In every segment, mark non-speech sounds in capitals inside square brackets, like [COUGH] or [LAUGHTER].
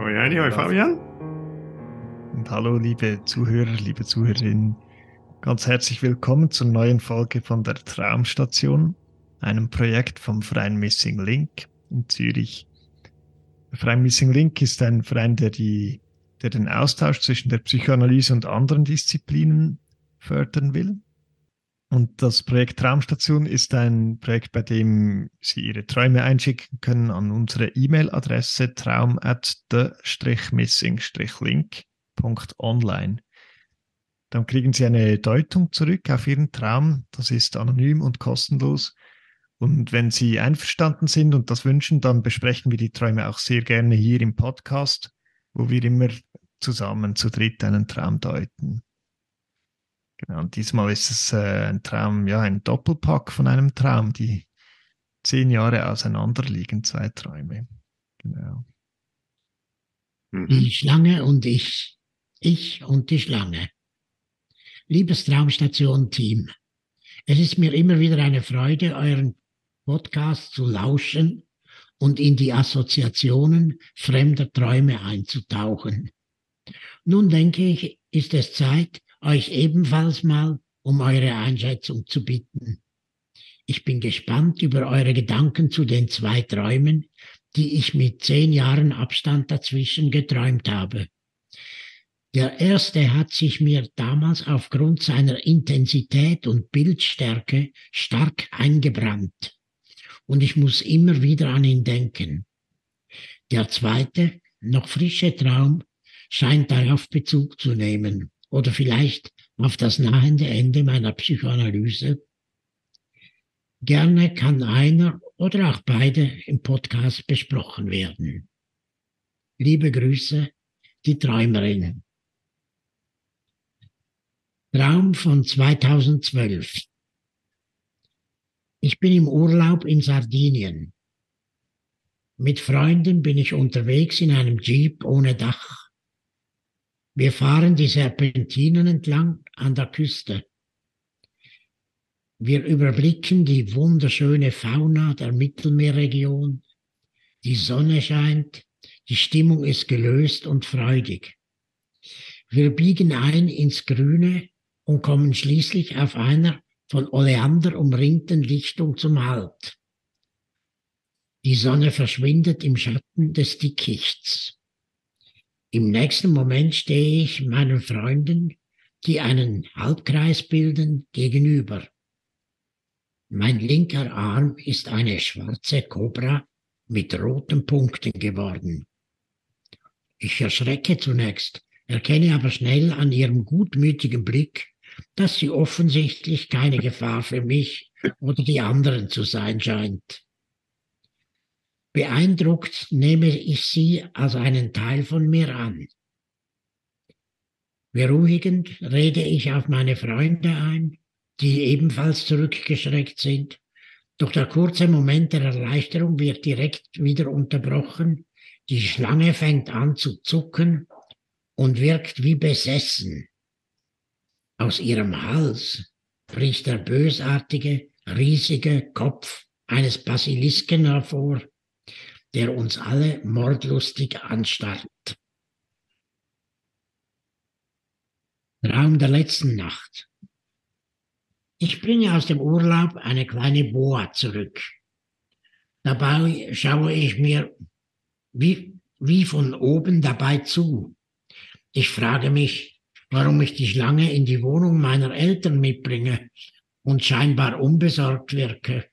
Hoi Heini, hoi Fabian. Und hallo, liebe Zuhörer, liebe Zuhörerinnen. Ganz herzlich willkommen zur neuen Folge von der Traumstation, einem Projekt vom Verein Missing Link in Zürich. Der Verein Missing Link ist ein Verein, der, die, der den Austausch zwischen der Psychoanalyse und anderen Disziplinen fördern will. Und das Projekt Traumstation ist ein Projekt, bei dem Sie Ihre Träume einschicken können an unsere E-Mail-Adresse traum at the-missing-link.online. Dann kriegen Sie eine Deutung zurück auf Ihren Traum. Das ist anonym und kostenlos. Und wenn Sie einverstanden sind und das wünschen, dann besprechen wir die Träume auch sehr gerne hier im Podcast, wo wir immer zusammen zu dritt einen Traum deuten. Genau, und diesmal ist es äh, ein Traum, ja, ein Doppelpack von einem Traum, die zehn Jahre auseinander liegen, zwei Träume. Genau. Mhm. Die Schlange und ich. Ich und die Schlange. Liebes Traumstation-Team, es ist mir immer wieder eine Freude, euren Podcast zu lauschen und in die Assoziationen fremder Träume einzutauchen. Nun denke ich, ist es Zeit, euch ebenfalls mal um eure Einschätzung zu bitten. Ich bin gespannt über eure Gedanken zu den zwei Träumen, die ich mit zehn Jahren Abstand dazwischen geträumt habe. Der erste hat sich mir damals aufgrund seiner Intensität und Bildstärke stark eingebrannt. Und ich muss immer wieder an ihn denken. Der zweite, noch frische Traum, scheint darauf Bezug zu nehmen oder vielleicht auf das nahende Ende meiner Psychoanalyse. Gerne kann einer oder auch beide im Podcast besprochen werden. Liebe Grüße, die Träumerin. Traum von 2012. Ich bin im Urlaub in Sardinien. Mit Freunden bin ich unterwegs in einem Jeep ohne Dach. Wir fahren die Serpentinen entlang an der Küste. Wir überblicken die wunderschöne Fauna der Mittelmeerregion. Die Sonne scheint, die Stimmung ist gelöst und freudig. Wir biegen ein ins Grüne und kommen schließlich auf einer von Oleander umringten Lichtung zum Halt. Die Sonne verschwindet im Schatten des Dickichts. Im nächsten Moment stehe ich meinen Freunden, die einen Halbkreis bilden, gegenüber. Mein linker Arm ist eine schwarze Kobra mit roten Punkten geworden. Ich erschrecke zunächst, erkenne aber schnell an ihrem gutmütigen Blick, dass sie offensichtlich keine Gefahr für mich oder die anderen zu sein scheint. Beeindruckt nehme ich sie als einen Teil von mir an. Beruhigend rede ich auf meine Freunde ein, die ebenfalls zurückgeschreckt sind. Doch der kurze Moment der Erleichterung wird direkt wieder unterbrochen. Die Schlange fängt an zu zucken und wirkt wie besessen. Aus ihrem Hals bricht der bösartige, riesige Kopf eines Basilisken hervor, der uns alle mordlustig anstarrt. Traum der letzten Nacht. Ich bringe aus dem Urlaub eine kleine Boa zurück. Dabei schaue ich mir wie, wie von oben dabei zu. Ich frage mich, warum ich die Schlange in die Wohnung meiner Eltern mitbringe und scheinbar unbesorgt wirke.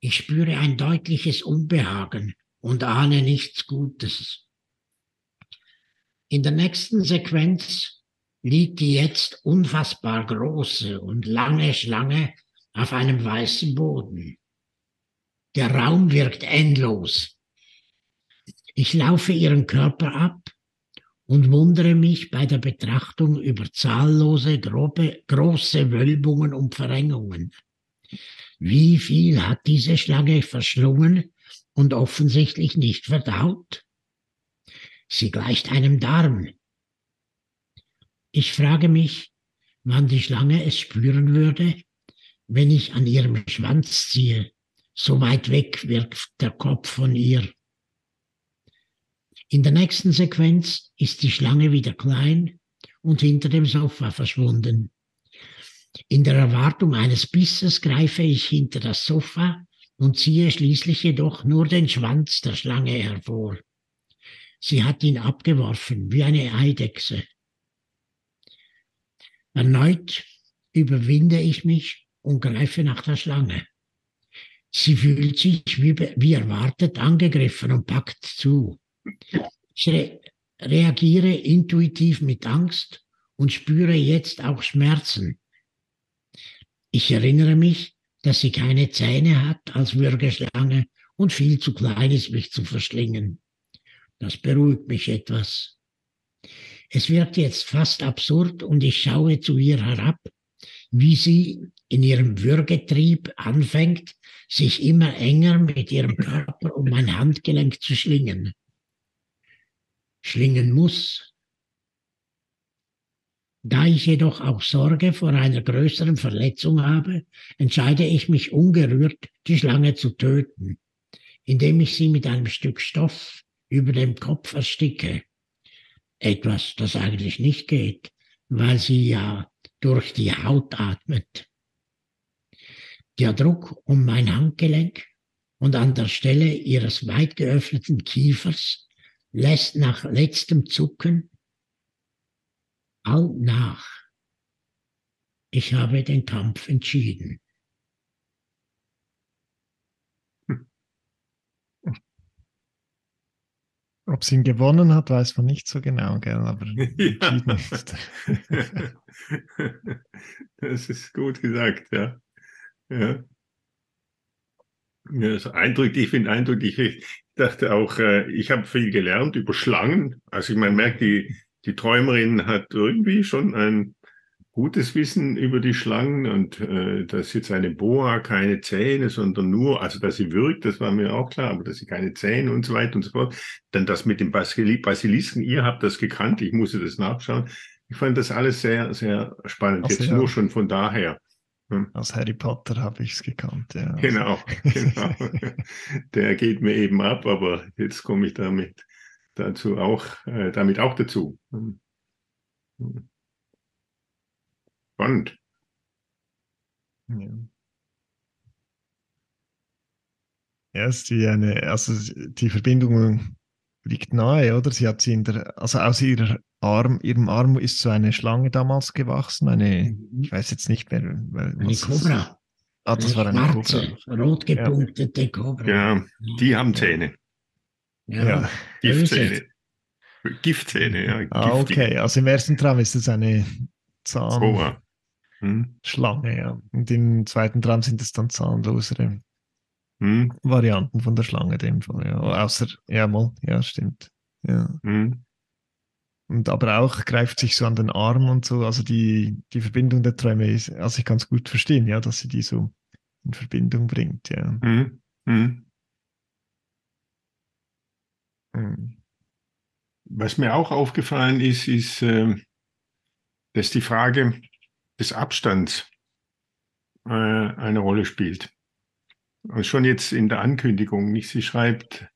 Ich spüre ein deutliches Unbehagen und ahne nichts Gutes. In der nächsten Sequenz liegt die jetzt unfassbar große und lange Schlange auf einem weißen Boden. Der Raum wirkt endlos. Ich laufe ihren Körper ab und wundere mich bei der Betrachtung über zahllose, grobe, große Wölbungen und Verengungen. Wie viel hat diese Schlange verschlungen und offensichtlich nicht verdaut? Sie gleicht einem Darm. Ich frage mich, wann die Schlange es spüren würde, wenn ich an ihrem Schwanz ziehe. So weit weg wirkt der Kopf von ihr. In der nächsten Sequenz ist die Schlange wieder klein und hinter dem Sofa verschwunden. In der Erwartung eines Bisses greife ich hinter das Sofa und ziehe schließlich jedoch nur den Schwanz der Schlange hervor. Sie hat ihn abgeworfen wie eine Eidechse. Erneut überwinde ich mich und greife nach der Schlange. Sie fühlt sich wie, wie erwartet angegriffen und packt zu. Ich re reagiere intuitiv mit Angst und spüre jetzt auch Schmerzen. Ich erinnere mich, dass sie keine Zähne hat als Würgeschlange und viel zu klein ist, mich zu verschlingen. Das beruhigt mich etwas. Es wird jetzt fast absurd und ich schaue zu ihr herab, wie sie in ihrem Würgetrieb anfängt, sich immer enger mit ihrem Körper um mein Handgelenk zu schlingen. Schlingen muss. Da ich jedoch auch Sorge vor einer größeren Verletzung habe, entscheide ich mich ungerührt, die Schlange zu töten, indem ich sie mit einem Stück Stoff über dem Kopf ersticke. Etwas, das eigentlich nicht geht, weil sie ja durch die Haut atmet. Der Druck um mein Handgelenk und an der Stelle ihres weit geöffneten Kiefers lässt nach letztem Zucken all nach. Ich habe den Kampf entschieden. Ob sie ihn gewonnen hat, weiß man nicht so genau, gell? aber [LAUGHS] Ja. entschieden ist. [LAUGHS] Das ist gut gesagt, ja. Ja. Ja, also eindrücklich, ich finde eindrücklich. Ich dachte auch, äh, ich habe viel gelernt über Schlangen. Also man merkt, die, die Träumerin hat irgendwie schon ein gutes Wissen über die Schlangen und äh, dass jetzt eine Boa keine Zähne, sondern nur, also dass sie wirkt, das war mir auch klar, aber dass sie keine Zähne und so weiter und so fort. Dann das mit dem Basili Basilisken, ihr habt das gekannt, ich musste das nachschauen. Ich fand das alles sehr, sehr spannend, Also jetzt ja. nur schon von daher. Aus Harry Potter habe ich es gekannt, ja. Genau, [LAUGHS] genau. Der geht mir eben ab, aber jetzt komme ich damit dazu auch, äh, damit auch dazu. Hm. Hm. Spannend. Ja. Ja, ist die eine, also die Verbindung liegt nahe, oder? Sie hat sie in der, also aus ihrer Arm, ihrem Arm ist so eine Schlange damals gewachsen, eine, ich weiß jetzt nicht mehr, weil, Eine Kobra. Ah, das war eine schwarze, Kobra. rot gepunktete Kobra. Genau, die haben Zähne, Ja. Giftzähne. Giftzähne, ja. Ah, giftige okay. Also im ersten Traum ist es eine Zahnschlange. Hm. ja. Und im zweiten Traum sind es dann zahnlosere Hm. Varianten von der Schlange, dem Fall, ja. Außer, ja, mal, ja, stimmt. Ja. Hm. Und aber auch greift sich so an den Arm und so. Also die, die Verbindung der Träume ist, also ich kann es gut verstehen, ja, dass sie die so in Verbindung bringt, ja. Hm. Hm. Mhm. Was mir auch aufgefallen ist, ist, ähm, dass die Frage des Abstands äh, eine Rolle spielt. Und schon jetzt in der Ankündigung, nicht? Sie schreibt,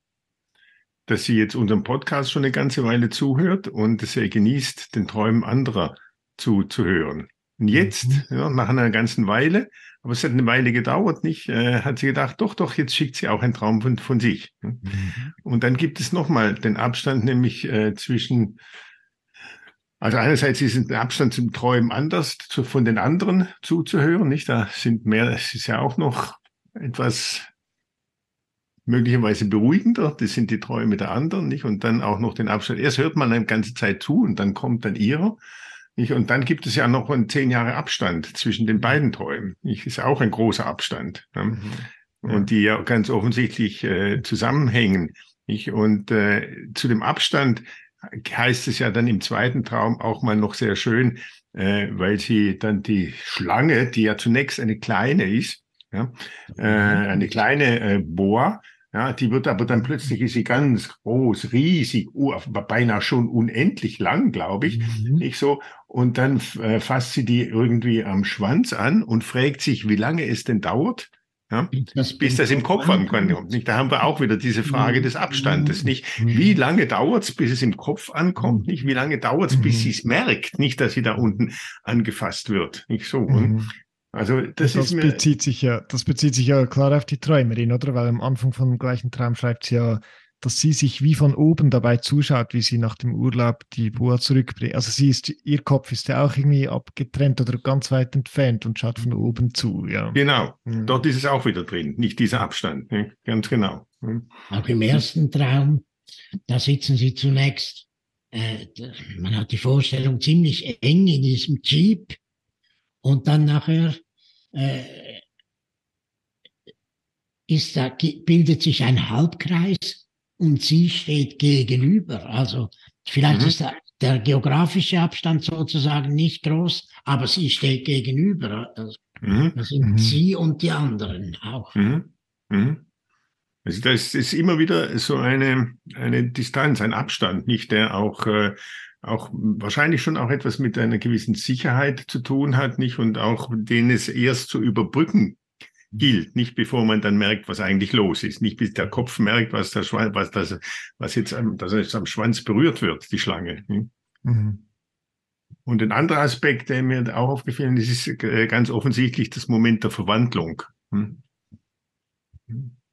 dass sie jetzt unserem Podcast schon eine ganze Weile zuhört und sehr genießt, den Träumen anderer zuzuhören. Und jetzt, Mhm. ja, nach einer ganzen Weile, aber es hat eine Weile gedauert, nicht, äh, hat sie gedacht, doch, doch, jetzt schickt sie auch einen Traum von, von sich. Mhm. Und dann gibt es nochmal den Abstand, nämlich äh, zwischen, also einerseits ist der Abstand zum Träumen anders, zu, von den anderen zuzuhören, nicht? Da sind mehr, es ist ja auch noch etwas möglicherweise beruhigender, das sind die Träume der anderen, nicht? Und dann auch noch den Abstand. Erst hört man eine ganze Zeit zu und dann kommt dann ihrer. Nicht? Und dann gibt es ja noch einen zehn Jahre Abstand zwischen den beiden Träumen. Nicht? Ist auch ein großer Abstand. Ne? Ja. und die ja ganz offensichtlich äh, zusammenhängen. Ich, und äh, zu dem Abstand heißt es ja dann im zweiten Traum auch mal noch sehr schön, äh, weil sie dann die Schlange, die ja zunächst eine kleine ist, ja, äh, eine kleine äh, Boa, ja, die wird aber dann plötzlich ist sie ganz groß, riesig, beinahe schon unendlich lang, glaube ich, mhm. nicht so. Und dann äh, fasst sie die irgendwie am Schwanz an und fragt sich, wie lange es denn dauert, ja, das bis das im Kopf ankommt. Nicht? Da haben wir auch wieder diese Frage des Abstandes. Nicht, mhm. wie lange dauert es, bis es im Kopf ankommt? Nicht, wie lange dauert es, bis mhm. sie es merkt? Nicht, dass sie da unten angefasst wird. Nicht so. Und also das, das bezieht sich ja, das bezieht sich ja klar auf die Träumerin, oder? Weil am Anfang von dem gleichen Traum schreibt sie ja, dass sie sich wie von oben dabei zuschaut, wie sie nach dem Urlaub die Boa zurückbringt. Also sie ist, ihr Kopf ist ja auch irgendwie abgetrennt oder ganz weit entfernt und schaut von oben zu. Ja. Genau, mhm. dort ist es auch wieder drin, nicht dieser Abstand, ne? ganz genau. Mhm. Auch im ersten Traum, da sitzen sie zunächst, äh, man hat die Vorstellung ziemlich eng in diesem Jeep und dann nachher äh, ist da, bildet sich ein Halbkreis und sie steht gegenüber. Also vielleicht mhm. ist da der geografische Abstand sozusagen nicht groß, aber sie steht gegenüber. Also, mhm. Das sind mhm. sie und die anderen auch. Mhm. Mhm. Also das ist immer wieder so eine, eine Distanz, ein Abstand, nicht der auch äh, auch wahrscheinlich schon auch etwas mit einer gewissen Sicherheit zu tun hat, nicht? Und auch den es erst zu überbrücken gilt, nicht bevor man dann merkt, was eigentlich los ist, nicht bis der Kopf merkt, was der Schwanz, was das, was jetzt am, dass jetzt am Schwanz berührt wird, die Schlange. Mhm. Und ein anderer Aspekt, der mir auch aufgefallen ist, ist äh, ganz offensichtlich das Moment der Verwandlung. Hm?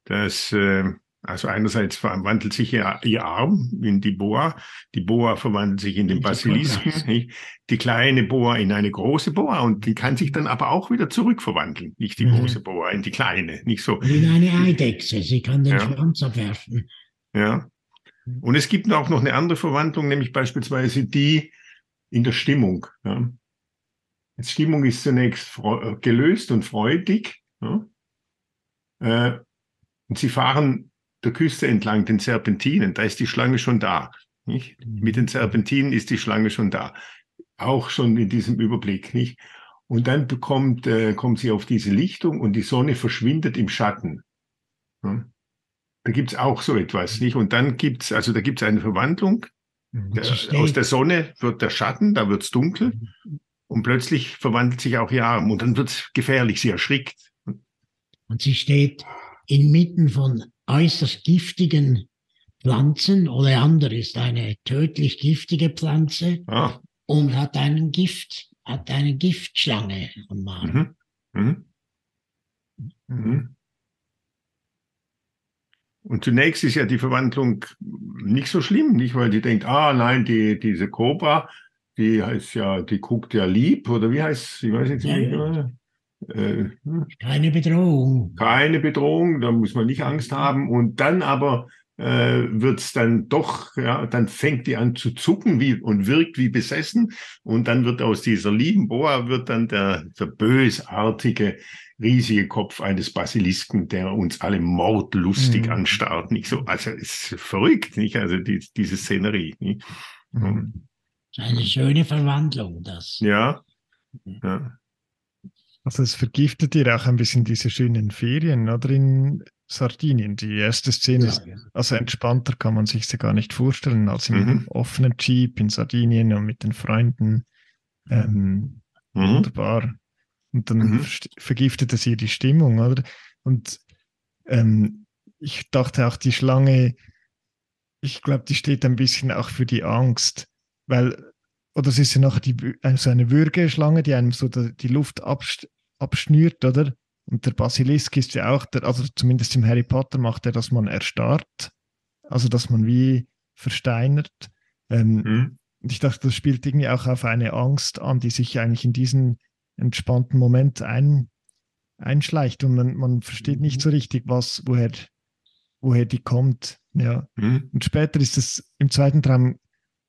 Das, äh, also einerseits verwandelt sich ihr, ihr, Arm in die Boa, die Boa verwandelt sich in den Basilisken, die kleine Boa in eine große Boa und die kann sich dann aber auch wieder zurückverwandeln, nicht die mhm. große Boa in die kleine, nicht so. In eine Eidechse, sie kann den ja. Schwanz abwerfen. Ja. Und es gibt auch noch eine andere Verwandlung, nämlich beispielsweise die in der Stimmung. Ja. Die Stimmung ist zunächst gelöst und freudig. Ja. Äh, und sie fahren der Küste entlang, den Serpentinen, da ist die Schlange schon da. Nicht? Mit den Serpentinen ist die Schlange schon da. Auch schon in diesem Überblick. Nicht? Und dann bekommt, äh, kommt sie auf diese Lichtung und die Sonne verschwindet im Schatten. Ja? Da gibt's auch so etwas. Nicht? Und dann gibt's also da gibt's eine Verwandlung. Der, aus der Sonne wird der Schatten, da wird's dunkel. Und plötzlich verwandelt sich auch ihr Arm. Und dann wird's gefährlich, sie erschrickt. Und sie steht inmitten von äußerst giftigen Pflanzen. Oleander ist eine tödlich giftige Pflanze ah. und hat einen Gift, hat eine Giftschlange am Arm. Mhm. Mhm. Mhm. Und zunächst ist ja die Verwandlung nicht so schlimm, nicht weil die denkt, ah nein, die, diese Cobra, die heißt ja, die guckt ja lieb, oder wie heißt sie? Ich weiß jetzt nicht. Ja. Äh, keine Bedrohung. Keine Bedrohung, da muss man nicht Angst haben. Und dann aber äh, wird es dann doch, ja, dann fängt die an zu zucken wie, und wirkt wie besessen. Und dann wird aus dieser lieben Boa wird dann der, der bösartige, riesige Kopf eines Basilisken, der uns alle mordlustig mhm. anstarrt. Nicht so, also ist verrückt, nicht? Also die, diese Szenerie. Nicht? Mhm. Eine schöne Verwandlung, das. Ja. ja. Also es vergiftet dir auch ein bisschen diese schönen Ferien, oder in Sardinien. Die erste Szene ja, ist, also entspannter kann man sich sie gar nicht vorstellen, als im mhm. offenen Jeep in Sardinien und mit den Freunden. Ähm, mhm. Wunderbar. Und dann mhm. vergiftet es ihr die Stimmung, oder? Und ähm, ich dachte auch, die Schlange, ich glaube, die steht ein bisschen auch für die Angst, weil, oder es ist ja noch die, also eine Würgeschlange, die einem so die Luft abst abschnürt, oder? Und der Basilisk ist ja auch, der, also zumindest im Harry Potter macht er, dass man erstarrt, also dass man wie versteinert. Ähm, mhm. Und ich dachte, das spielt irgendwie auch auf eine Angst an, die sich eigentlich in diesen entspannten Moment ein, einschleicht und man, man versteht nicht so richtig, was, woher, woher die kommt. Ja. Mhm. Und später ist es im zweiten Traum,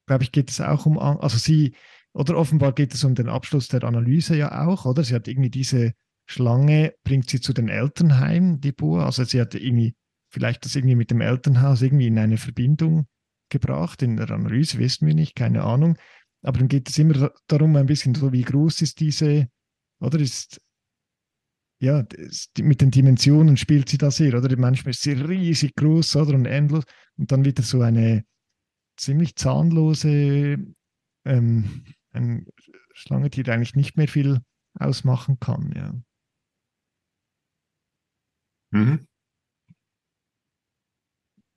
glaube ich, geht es auch um, also sie oder offenbar geht es um den Abschluss der Analyse ja auch, oder? Sie hat irgendwie diese Schlange, bringt sie zu den Elternheim, die Boa. Also sie hat irgendwie vielleicht das irgendwie mit dem Elternhaus irgendwie in eine Verbindung gebracht. In der Analyse wissen wir nicht, keine Ahnung. Aber dann geht es immer darum, ein bisschen so, wie groß ist diese, oder ist, ja, mit den Dimensionen spielt sie das hier, oder? Manchmal ist sie riesig groß, oder? Und endlos. Und dann wieder so eine ziemlich zahnlose ähm, eine Schlange, die eigentlich nicht mehr viel ausmachen kann, ja. Mhm.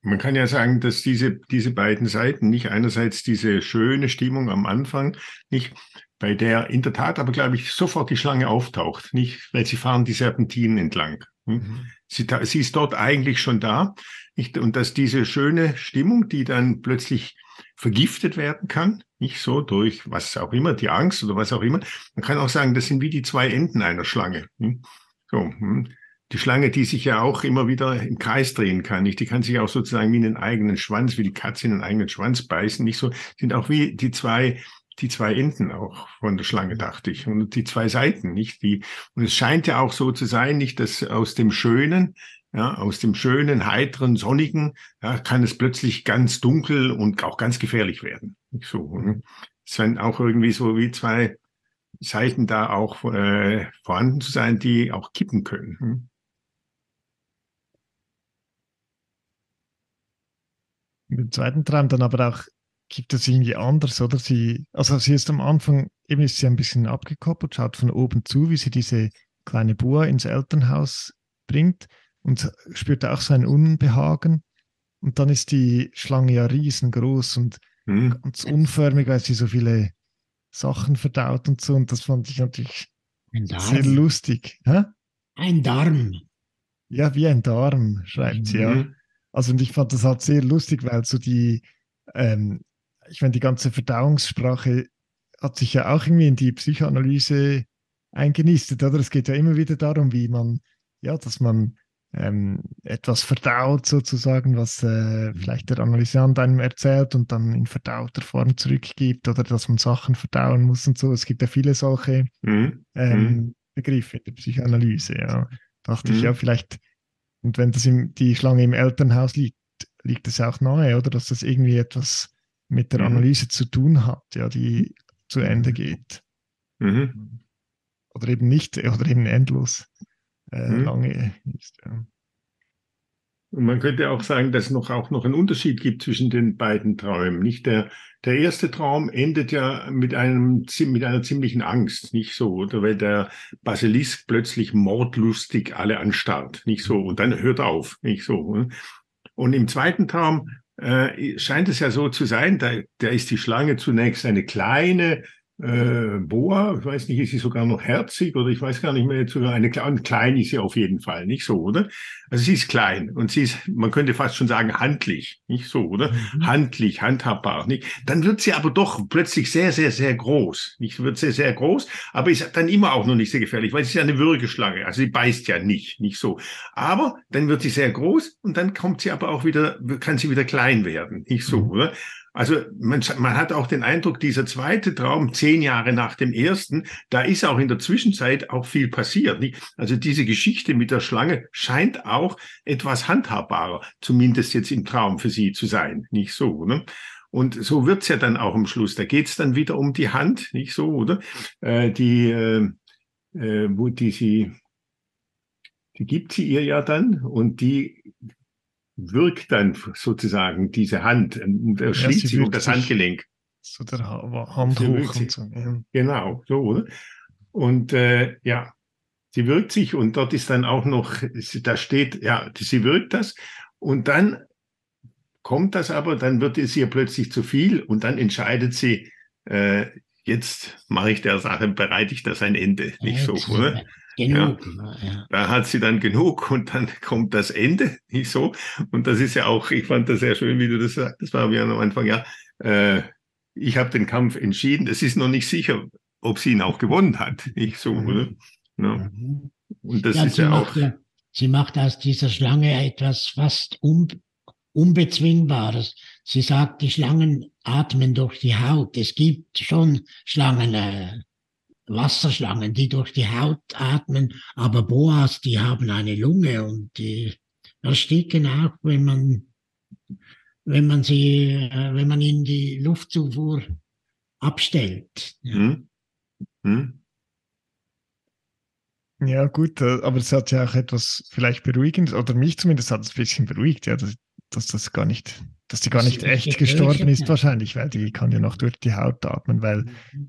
Man kann ja sagen, dass diese, diese beiden Seiten, nicht einerseits diese schöne Stimmung am Anfang, nicht bei der in der Tat aber, glaube ich, sofort die Schlange auftaucht, nicht, weil sie fahren die Serpentinen entlang. Hm? Mhm. Sie, sie, ist dort eigentlich schon da. Nicht? Und dass diese schöne Stimmung, die dann plötzlich vergiftet werden kann, nicht so durch was auch immer, die Angst oder was auch immer. Man kann auch sagen, das sind wie die zwei Enden einer Schlange. Hm? So, hm? die Schlange, die sich ja auch immer wieder im Kreis drehen kann, nicht? Die kann sich auch sozusagen wie in den eigenen Schwanz, wie die Katze in den eigenen Schwanz beißen, nicht so, sind auch wie die zwei, die zwei Enden auch von der Schlange, dachte ich. Und die zwei Seiten, nicht? Die, und es scheint ja auch so zu sein, nicht, dass aus dem Schönen, ja, aus dem schönen, heiteren, sonnigen, ja, kann es plötzlich ganz dunkel und auch ganz gefährlich werden. So, ne? Es scheint auch irgendwie so wie zwei Seiten da auch äh, vorhanden zu sein, die auch kippen können. Hm? Im zweiten Traum dann aber auch gibt es irgendwie anders, oder? Sie, also sie ist am Anfang, eben ist sie ein bisschen abgekoppelt, schaut von oben zu, wie sie diese kleine Boa ins Elternhaus bringt und spürt auch so ein Unbehagen. Und dann ist die Schlange ja riesengroß und mhm. ganz unförmig, weil sie so viele Sachen verdaut und so. Und das fand ich natürlich sehr lustig. Hä? Ein Darm. Ja, wie ein Darm, schreibt mhm. sie, ja. Mhm. Also und ich fand das halt sehr lustig, weil so die, ähm, ich meine, die ganze Verdauungssprache hat sich ja auch irgendwie in die Psychoanalyse eingenistet, oder? Es geht ja immer wieder darum, wie man, ja, dass man ähm, etwas verdaut sozusagen, was äh, vielleicht der Analysant einem erzählt und dann in verdauter Form zurückgibt oder dass man Sachen verdauen muss und so. Es gibt ja viele solche mhm. Ähm, mhm. Begriffe in der Psychoanalyse, ja. Dachte mhm. ich ja, vielleicht und wenn das im, die Schlange im Elternhaus liegt, liegt es auch nahe, oder? Dass das irgendwie etwas mit der mhm. Analyse zu tun hat, ja, die zu Ende geht. Mhm. Oder eben nicht, [LAUGHS] oder eben endlos äh, mhm. lange ist. Ja. Und man könnte auch sagen, dass es noch auch noch einen Unterschied gibt zwischen den beiden Träumen. Nicht der, der erste Traum endet ja mit einem, mit einer ziemlichen Angst, nicht so, oder? Weil der Basilisk plötzlich mordlustig alle anstarrt, nicht so, und dann hört auf, nicht so. Und im zweiten Traum äh, scheint es ja so zu sein, da, da ist die Schlange zunächst eine kleine, äh, Boa, ich weiß nicht, ist sie sogar noch herzig oder ich weiß gar nicht mehr, sogar eine kleine, klein ist sie auf jeden Fall, nicht so, oder? Also sie ist klein und sie ist, man könnte fast schon sagen, handlich, nicht so, oder? Mhm. Handlich, handhabbar, nicht? Dann wird sie aber doch plötzlich sehr, sehr, sehr groß, nicht? Wird sehr, sehr groß, aber ist dann immer auch noch nicht sehr gefährlich, weil sie ist ja eine Würgeschlange, also sie beißt ja nicht, nicht so. Aber dann wird sie sehr groß und dann kommt sie aber auch wieder, kann sie wieder klein werden, nicht so, mhm. oder? Also man, man hat auch den Eindruck, dieser zweite Traum, zehn Jahre nach dem ersten, da ist auch in der Zwischenzeit auch viel passiert. Nicht? Also diese Geschichte mit der Schlange scheint auch etwas handhabbarer, zumindest jetzt im Traum für sie zu sein. Nicht so, ne? Und so wird's ja dann auch am Schluss. Da geht's dann wieder um die Hand, nicht so, oder? Äh, die, äh, äh, wo die sie, die gibt sie ihr ja dann und die wirkt dann sozusagen diese Hand und er schließt ja, sich um das Handgelenk. So der Hand hoch und so. Ja. Genau, so, oder? Und äh, ja, sie wirkt sich und dort ist dann auch noch, da steht, ja, sie wirkt das und dann kommt das aber, dann wird es ihr plötzlich zu viel und dann entscheidet sie, äh, jetzt mache ich der Sache, bereite ich das ein Ende, nicht so, oder? Genug. Ja. ja. Da hat sie dann genug und dann [LAUGHS] kommt das Ende, nicht so. Und das ist ja auch, ich fand das sehr schön, wie du das sagst. Das war mir am Anfang, ja, äh, ich habe den Kampf entschieden. Es ist noch nicht sicher, ob sie ihn auch gewonnen hat, nicht so, mhm. oder? Ja. Mhm. Und das ist ja auch. Sie macht aus dieser Schlange etwas fast un, Unbezwingbares. Sie sagt, die Schlangen atmen durch die Haut. Es gibt schon Schlangen, äh, Wasserschlangen, die durch die Haut atmen, aber Boas, die haben eine Lunge und die ersticken auch, wenn man, wenn man sie, äh, wenn man ihnen die Luftzufuhr abstellt. Ja. Hm? Hm? Ja, gut, äh, aber es hat ja auch etwas vielleicht beruhigendes, oder mich zumindest hat es ein bisschen beruhigt, ja, dass, dass das gar nicht, dass die gar nicht echt gestorben ist ja. wahrscheinlich, weil die kann ja noch durch die Haut atmen, weil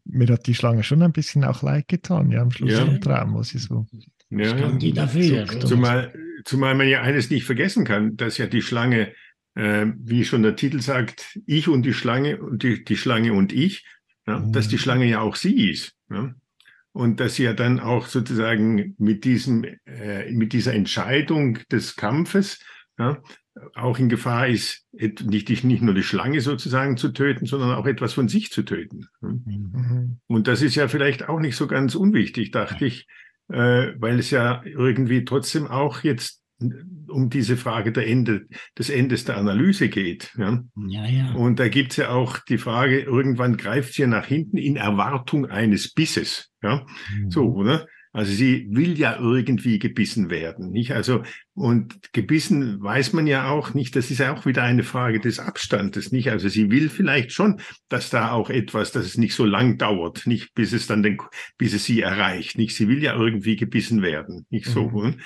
mir hat die Schlange schon ein bisschen auch leid getan, ja, am Schluss Ja. vom Traum, wo sie so. Ja, kann die dafür. Zumal, zumal man ja eines nicht vergessen kann, dass ja die Schlange, äh, wie schon der Titel sagt, ich und die Schlange und die, die Schlange und ich, ja, Mhm. dass die Schlange ja auch sie ist. Ja? Und dass sie ja dann auch sozusagen mit diesem, äh, mit dieser Entscheidung des Kampfes ja, auch in Gefahr ist, nicht, nicht nur die Schlange sozusagen zu töten, sondern auch etwas von sich zu töten. Ja? Mhm. Und das ist ja vielleicht auch nicht so ganz unwichtig, dachte ich, äh, weil es ja irgendwie trotzdem auch jetzt um diese Frage der Ende, des Endes der Analyse geht. Ja? Ja, ja. Und da gibt's ja auch die Frage, irgendwann greift sie nach hinten in Erwartung eines Bisses. Ja? So, oder? Also sie will ja irgendwie gebissen werden, nicht? Also, und gebissen weiß man ja auch nicht, das ist ja auch wieder eine Frage des Abstandes, nicht? Also sie will vielleicht schon, dass da auch etwas, dass es nicht so lang dauert, nicht bis es dann den, bis es sie erreicht, nicht? Sie will ja irgendwie gebissen werden, nicht so, Mhm.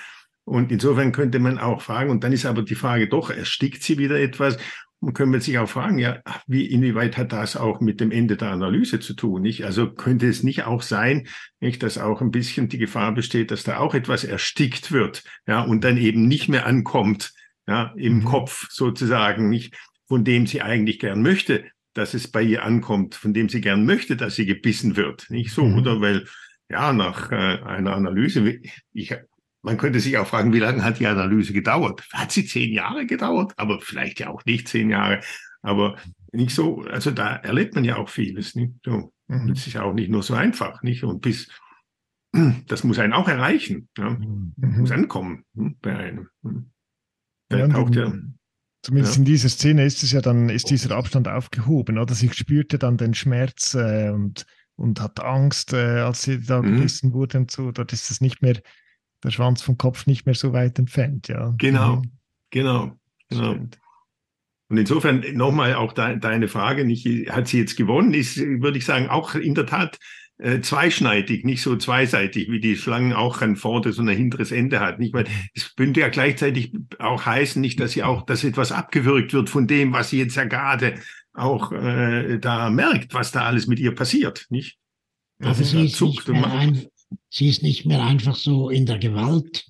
Und insofern könnte man auch fragen, und dann ist aber die Frage doch, erstickt sie wieder etwas? Und können wir sich auch fragen, ja, wie, inwieweit hat das auch mit dem Ende der Analyse zu tun? Nicht? Also könnte es nicht auch sein, nicht, dass auch ein bisschen die Gefahr besteht, dass da auch etwas erstickt wird, ja, und dann eben nicht mehr ankommt, ja, im Mhm. Kopf sozusagen, nicht, von dem sie eigentlich gern möchte, dass es bei ihr ankommt, von dem sie gern möchte, dass sie gebissen wird, nicht so, Mhm. oder? Weil, ja, nach äh, einer Analyse, ich, man könnte sich auch fragen, wie lange hat die Analyse gedauert? Hat sie zehn Jahre gedauert? Aber vielleicht ja auch nicht zehn Jahre. Aber nicht so, also da erlebt man ja auch vieles. Nicht? So. Mhm. Das ist ja auch nicht nur so einfach. Nicht? Und bis, [CLEARS THROAT] das muss einen auch erreichen. Ja? Mhm. Muss ankommen hm, bei einem. Hm. Da Ja, taucht ja. in- Zumindest Ja. in dieser Szene ist es ja dann, ist dieser Abstand aufgehoben, oder? Sie spürte dann den Schmerz äh, und, und hat Angst, äh, als sie da Mhm. gebissen wurde und so. Dort ist es nicht mehr, der Schwanz vom Kopf nicht mehr so weit entfernt, ja. Genau. Mhm. Genau. genau. Stimmt. Und insofern nochmal auch de, deine Frage, nicht, hat sie jetzt gewonnen, ist, würde ich sagen, auch in der Tat äh, zweischneidig, nicht so zweiseitig, wie die Schlangen auch ein vorderes und ein hinteres Ende hat. Nicht, weil es könnte ja gleichzeitig auch heißen, nicht, dass sie auch, dass etwas abgewürgt wird von dem, was sie jetzt ja gerade auch äh, da merkt, was da alles mit ihr passiert, nicht? Also Ja, sie ist, zuckt und macht- ein, sie ist nicht mehr einfach so in der Gewalt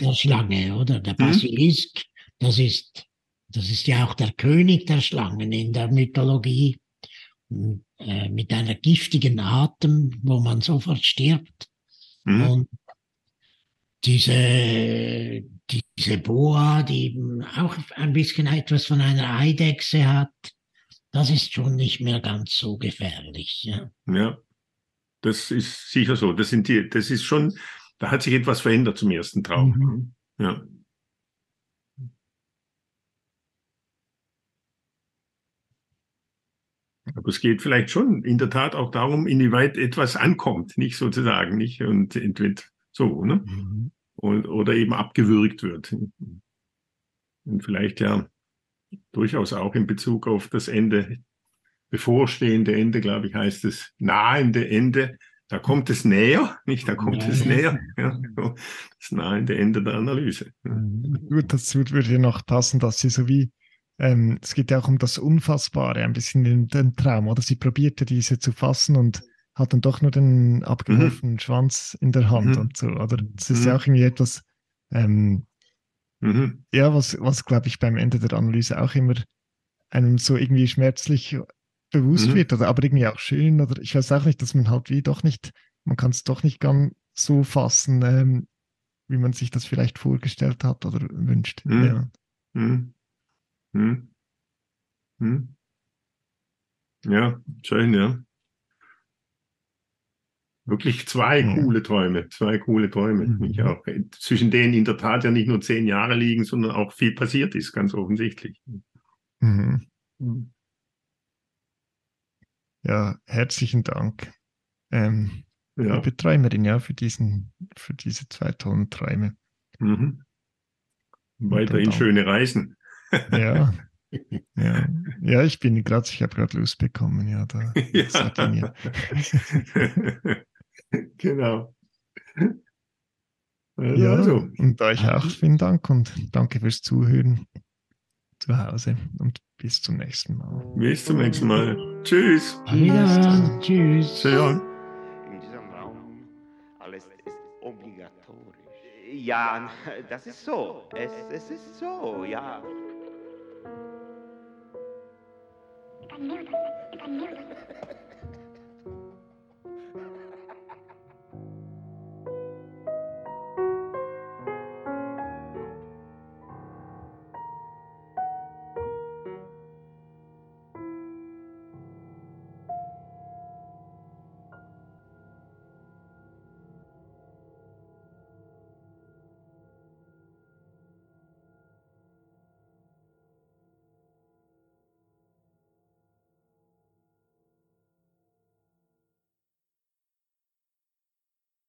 der Schlange, oder? Der Mhm. Basilisk, das ist, das ist ja auch der König der Schlangen in der Mythologie, äh, mit einer giftigen Atem, wo man sofort stirbt. Hm? Und diese, diese Boa, die eben auch ein bisschen etwas von einer Eidechse hat, das ist schon nicht mehr ganz so gefährlich. Ja. Ja, das ist sicher so. Das sind die, das ist schon, da hat sich etwas verändert zum ersten Traum. Mhm. Ja. Aber es geht vielleicht schon in der Tat auch darum, inwieweit etwas ankommt, nicht sozusagen, nicht und entweder so, ne? Mhm. Und, oder eben abgewürgt wird. Und vielleicht ja durchaus auch in Bezug auf das Ende, bevorstehende Ende, glaube ich, heißt es nahende Ende. Da kommt es näher, nicht? Da kommt Ja, es ja. näher. Ja, das nahende Ende der Analyse. Ja. Gut, dazu würde noch passen, dass sie so wie, ähm, es geht ja auch um das Unfassbare, ein bisschen in den Traum, oder? Sie probierte diese zu fassen und hat dann doch nur den abgeworfenen Schwanz in der Hand Mhm. und so, oder? Das ist ja Mhm. auch irgendwie etwas, ähm, Mhm. ja, was, was glaube ich beim Ende der Analyse auch immer einem so irgendwie schmerzlich bewusst Mhm. wird, oder aber irgendwie auch schön, oder ich weiß auch nicht, dass man halt wie doch nicht, man kann es doch nicht ganz so fassen, ähm, wie man sich das vielleicht vorgestellt hat oder wünscht. Mhm. Ja. Hm. Hm. Hm. Ja, schön, ja. Wirklich zwei Ja. coole Träume, zwei coole Träume. Mhm. Auch, zwischen denen in der Tat ja nicht nur zehn Jahre liegen, sondern auch viel passiert ist, ganz offensichtlich. Mhm. Ja, herzlichen Dank, ähm, Ja. liebe Träumerin, ja, für diesen, für diese zwei tollen Träume. Mhm. Weiterhin schöne Reisen. [LAUGHS] Ja. [LAUGHS] Ja, ja ich bin gerade, ich habe gerade Lust bekommen, ja, da [LAUGHS] ja. genau. Also, ja, also. und euch auch vielen Dank und danke fürs Zuhören zu Hause und bis zum nächsten Mal. Bis zum nächsten Mal. Tschüss. Ja, tschüss. Ja. In diesem Raum alles ist obligatorisch. Ja, das ist so. Es, es ist so, ja. Ich kann